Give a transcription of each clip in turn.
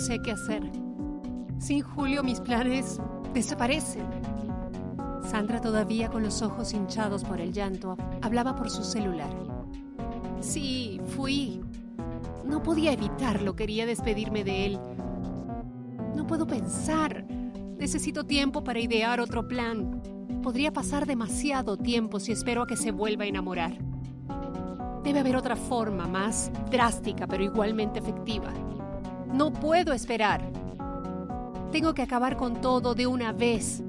Sé qué hacer. Sin Julio mis planes desaparecen. Sandra, todavía con los ojos hinchados por el llanto, hablaba por su celular. Sí, fui. No podía evitarlo, quería despedirme de él. No puedo pensar. Necesito tiempo para idear otro plan. Podría pasar demasiado tiempo si espero a que se vuelva a enamorar. Debe haber otra forma más drástica, pero igualmente efectiva. No puedo esperar. Tengo que acabar con todo de una vez.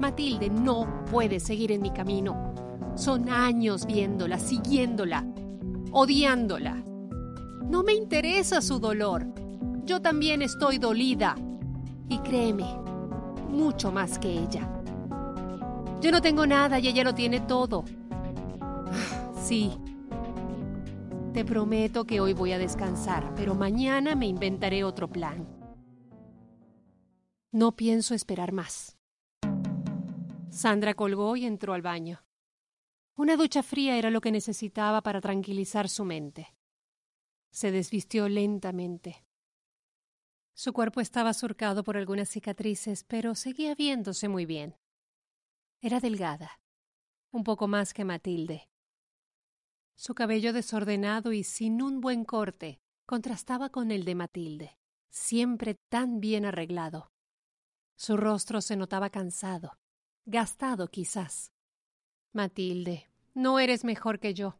Matilde no puede seguir en mi camino. Son años viéndola, siguiéndola, odiándola. No me interesa su dolor. Yo también estoy dolida. Y créeme, mucho más que ella. Yo no tengo nada y ella lo tiene todo. Sí. Te prometo que hoy voy a descansar, pero mañana me inventaré otro plan. No pienso esperar más. Sandra colgó y entró al baño. Una ducha fría era lo que necesitaba para tranquilizar su mente. Se desvistió lentamente. Su cuerpo estaba surcado por algunas cicatrices, pero seguía viéndose muy bien. Era delgada, un poco más que Matilde. Su cabello desordenado y sin un buen corte contrastaba con el de Matilde, siempre tan bien arreglado. Su rostro se notaba cansado, gastado quizás. Matilde, no eres mejor que yo.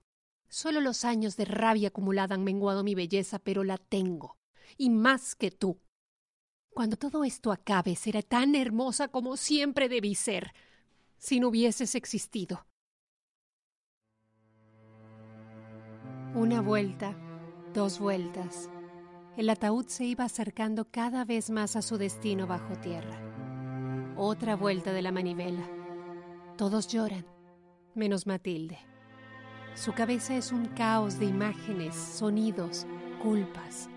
Solo los años de rabia acumulada han menguado mi belleza, pero la tengo, y más que tú. Cuando todo esto acabe, seré tan hermosa como siempre debí ser, si no hubieses existido. Una vuelta, dos vueltas. El ataúd se iba acercando cada vez más a su destino bajo tierra. Otra vuelta de la manivela. Todos lloran, menos Matilde. Su cabeza es un caos de imágenes, sonidos, culpas.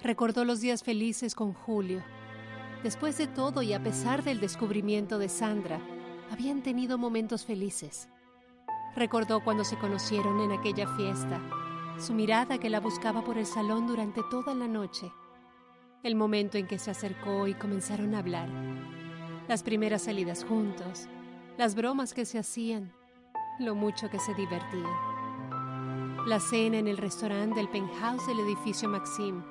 Recordó los días felices con Julio. Después de todo y a pesar del descubrimiento de Sandra, habían tenido momentos felices. Recordó cuando se conocieron en aquella fiesta, su mirada que la buscaba por el salón durante toda la noche, el momento en que se acercó y comenzaron a hablar, las primeras salidas juntos, las bromas que se hacían, lo mucho que se divertían, la cena en el restaurante del penthouse del edificio Maxim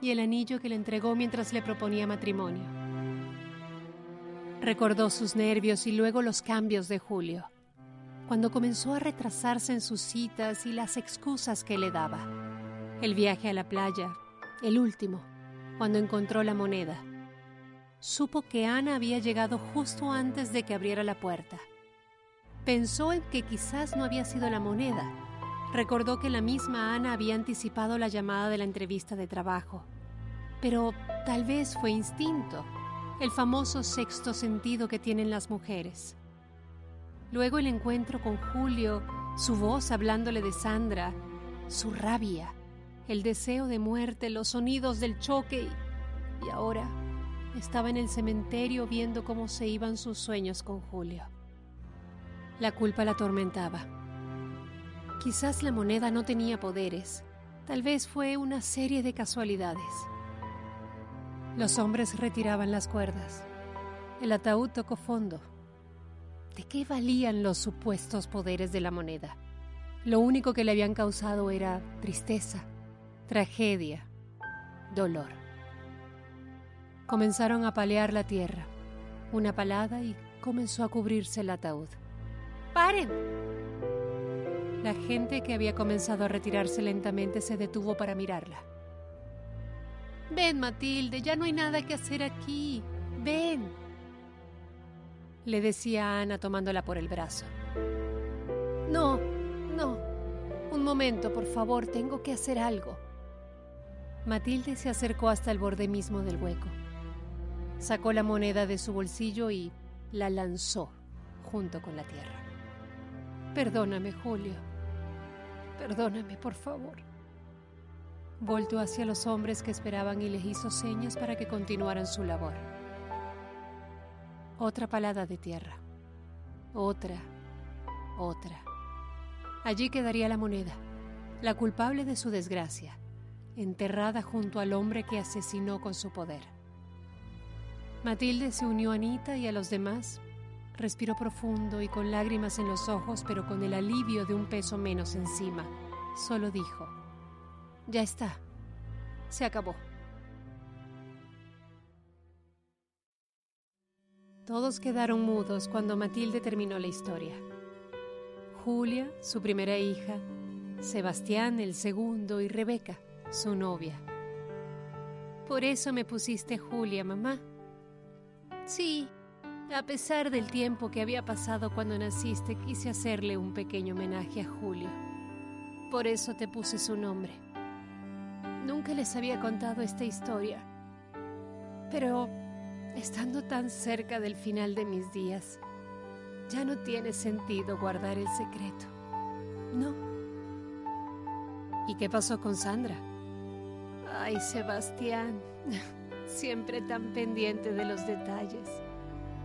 y el anillo que le entregó mientras le proponía matrimonio. Recordó sus nervios y luego los cambios de Julio cuando comenzó a retrasarse en sus citas y las excusas que le daba. El viaje a la playa, el último, cuando encontró la moneda. Supo que Ana había llegado justo antes de que abriera la puerta. Pensó en que quizás no había sido la moneda. Recordó que la misma Ana había anticipado la llamada de la entrevista de trabajo. Pero tal vez fue instinto, el famoso sexto sentido que tienen las mujeres. Luego el encuentro con Julio, su voz hablándole de Sandra, su rabia, el deseo de muerte, los sonidos del choque y, ahora estaba en el cementerio viendo cómo se iban sus sueños con Julio. La culpa la atormentaba. Quizás la moneda no tenía poderes, tal vez fue una serie de casualidades. Los hombres retiraban las cuerdas. El ataúd tocó fondo. ¿De qué valían los supuestos poderes de la moneda? Lo único que le habían causado era tristeza, tragedia, dolor. Comenzaron a palear la tierra, una palada y comenzó a cubrirse el ataúd. ¡Paren! La gente que había comenzado a retirarse lentamente se detuvo para mirarla. Ven, Matilde, ya no hay nada que hacer aquí. Ven. Le decía a Ana tomándola por el brazo. No, momento, por favor, tengo que hacer algo. Matilde se acercó hasta el borde mismo del hueco. Sacó la moneda de su bolsillo y la lanzó junto con la tierra. Perdóname, Julio. Perdóname, por favor. Voltó hacia los hombres que esperaban y les hizo señas para que continuaran su labor. Otra palada de tierra. Otra. Otra. Allí quedaría la moneda, la culpable de su desgracia, enterrada junto al hombre que asesinó con su poder. Matilde se unió a Anita y a los demás. Respiró profundo y con lágrimas en los ojos, pero con el alivio de un peso menos encima. Solo dijo, ya está, se acabó. Todos quedaron mudos cuando Matilde terminó la historia. Julia, su primera hija, Sebastián, el segundo, y Rebeca, su novia. Por eso me pusiste Julia, mamá, Sí, a pesar del tiempo que había pasado cuando naciste, quise hacerle un pequeño homenaje a Julio. Por eso te puse su nombre. Nunca les había contado esta historia, pero estando tan cerca del final de mis días, ya no tiene sentido guardar el secreto. No. ¿Y qué pasó con Sandra? Ay, Sebastián. siempre tan pendiente de los detalles.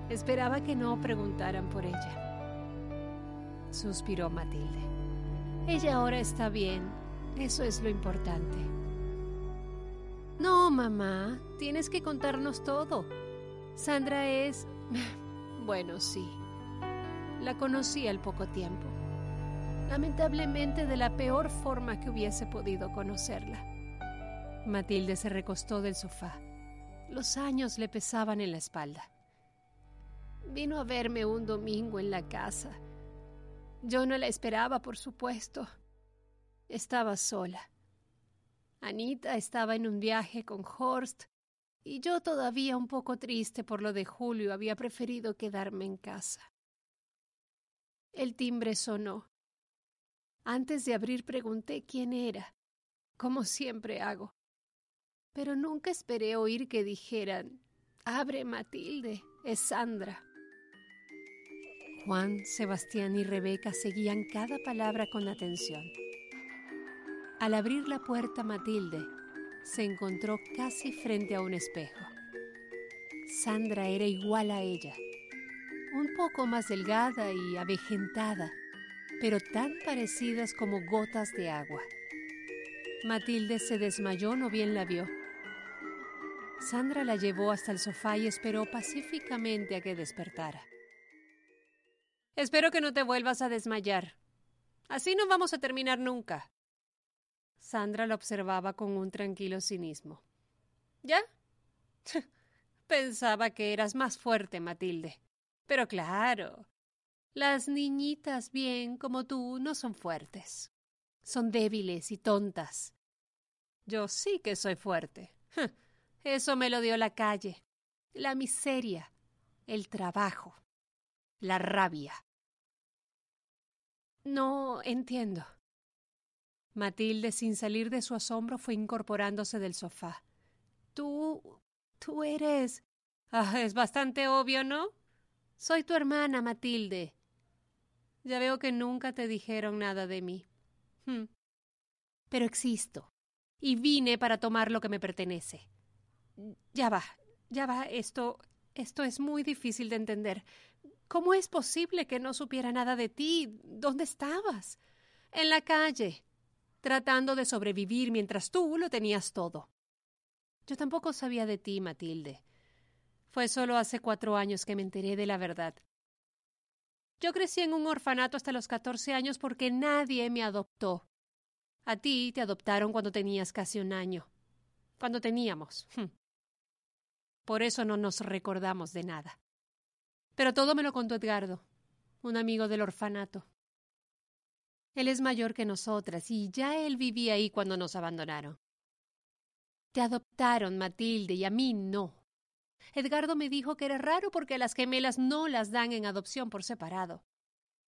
Esperaba que no preguntaran por ella. Suspiró Matilde. Ella ahora está bien. Eso es lo importante. No, mamá, tienes que contarnos todo. Sandra es... Bueno, sí. La conocí al poco tiempo. Lamentablemente de la peor forma que hubiese podido conocerla. Matilde se recostó del sofá. Los años le pesaban en la espalda. Vino a verme un domingo en la casa. Yo no la esperaba, por supuesto. Estaba sola. Anita estaba en un viaje con Horst y yo todavía un poco triste por lo de Julio había preferido quedarme en casa. El timbre sonó. Antes de abrir pregunté quién era, como siempre hago pero nunca esperé oír que dijeran, Abre Matilde, es Sandra. Juan, Sebastián y Rebeca seguían cada palabra con atención. Al abrir la puerta Matilde, se encontró casi frente a un espejo. Sandra era igual a ella, un poco más delgada y avejentada, pero tan parecidas como gotas de agua. Matilde se desmayó, no bien la vio. Sandra la llevó hasta el sofá y esperó pacíficamente a que despertara. Espero que no te vuelvas a desmayar. Así no vamos a terminar nunca. Sandra la observaba con un tranquilo cinismo. ¿Ya? Pensaba que eras más fuerte, Matilde. Pero claro, las niñitas bien como tú no son fuertes. Son débiles y tontas. Yo sí que soy fuerte. Eso me lo dio la calle, la miseria, el trabajo, la rabia. No entiendo. Matilde, sin salir de su asombro, fue incorporándose del sofá. Tú. tú eres. Ah, es bastante obvio, ¿no? Soy tu hermana, Matilde. Ya veo que nunca te dijeron nada de mí. Hmm. Pero existo, y vine para tomar lo que me pertenece. Ya va, ya va, esto, esto es muy difícil de entender. ¿Cómo es posible que no supiera nada de ti? ¿Dónde estabas? En la calle, tratando de sobrevivir mientras tú lo tenías todo. Yo tampoco sabía de ti, Matilde. Fue solo hace cuatro años que me enteré de la verdad. Yo crecí en un orfanato hasta los catorce años porque nadie me adoptó. A ti te adoptaron cuando tenías casi un año. Cuando teníamos. Hm. Por eso no nos recordamos de nada. Pero todo me lo contó Edgardo, un amigo del orfanato. Él es mayor que nosotras y ya él vivía ahí cuando nos abandonaron. Te adoptaron, Matilde, y a mí no. Edgardo me dijo que era raro porque las gemelas no las dan en adopción por separado.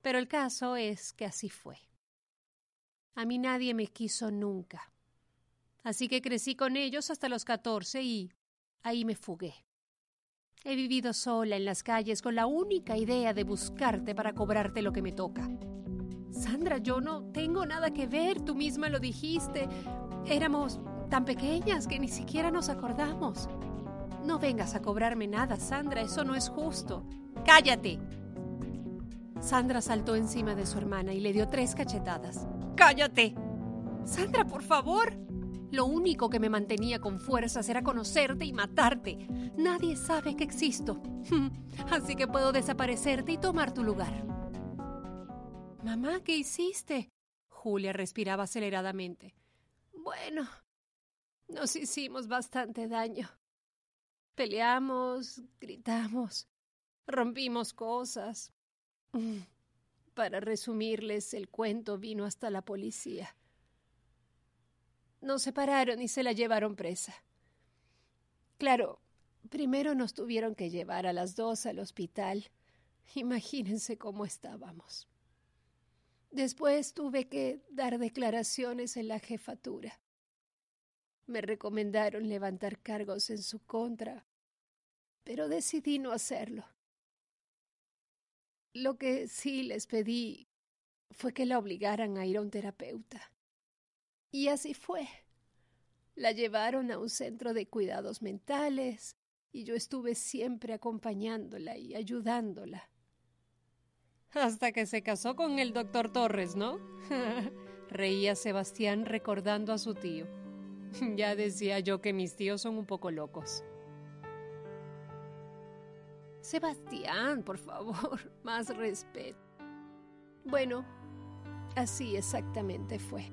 Pero el caso es que así fue. A mí nadie me quiso nunca. Así que crecí con ellos hasta los catorce y ahí me fugué. He vivido sola en las calles con la única idea de buscarte para cobrarte lo que me toca. Sandra, yo no tengo nada que ver, tú misma lo dijiste. Éramos tan pequeñas que ni siquiera nos acordamos. No vengas a cobrarme nada, Sandra, eso no es justo. Cállate. Sandra saltó encima de su hermana y le dio tres cachetadas. Cállate. Sandra, por favor. Lo único que me mantenía con fuerzas era conocerte y matarte. Nadie sabe que existo. Así que puedo desaparecerte y tomar tu lugar. Mamá, ¿qué hiciste? Julia respiraba aceleradamente. Bueno, nos hicimos bastante daño. Peleamos, gritamos, rompimos cosas. Para resumirles, el cuento vino hasta la policía. Nos separaron y se la llevaron presa. Claro, primero nos tuvieron que llevar a las dos al hospital. Imagínense cómo estábamos. Después tuve que dar declaraciones en la jefatura. Me recomendaron levantar cargos en su contra, pero decidí no hacerlo. Lo que sí les pedí fue que la obligaran a ir a un terapeuta. Y así fue. La llevaron a un centro de cuidados mentales y yo estuve siempre acompañándola y ayudándola. Hasta que se casó con el doctor Torres, ¿no? Reía Sebastián recordando a su tío. ya decía yo que mis tíos son un poco locos. Sebastián, por favor, más respeto. Bueno, así exactamente fue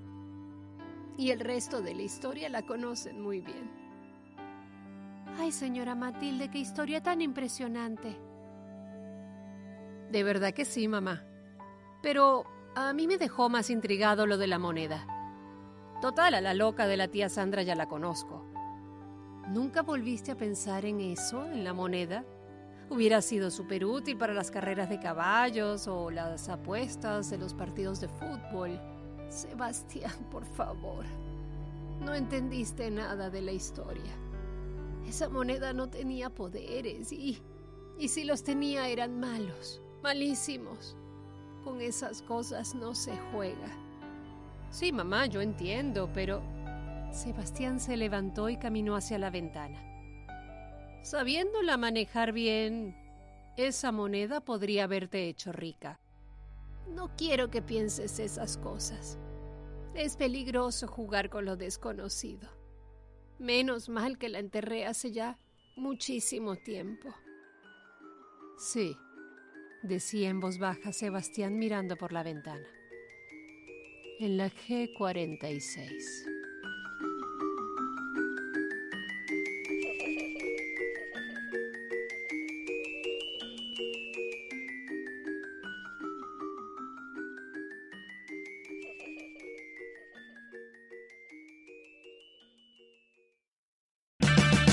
y el resto de la historia la conocen muy bien. Ay, señora Matilde, qué historia tan impresionante. De verdad que sí, mamá. Pero a mí me dejó más intrigado lo de la moneda. Total, a la loca de la tía Sandra ya la conozco. ¿Nunca volviste a pensar en eso, en la moneda? Hubiera sido súper útil para las carreras de caballos o las apuestas de los partidos de fútbol. Sebastián, por favor. No entendiste nada de la historia. Esa moneda no tenía poderes y... Y si los tenía eran malos, malísimos. Con esas cosas no se juega. Sí, mamá, yo entiendo, pero... Sebastián se levantó y caminó hacia la ventana. Sabiéndola manejar bien, esa moneda podría haberte hecho rica. No quiero que pienses esas cosas. Es peligroso jugar con lo desconocido. Menos mal que la enterré hace ya muchísimo tiempo. Sí, decía en voz baja Sebastián mirando por la ventana. En la G46.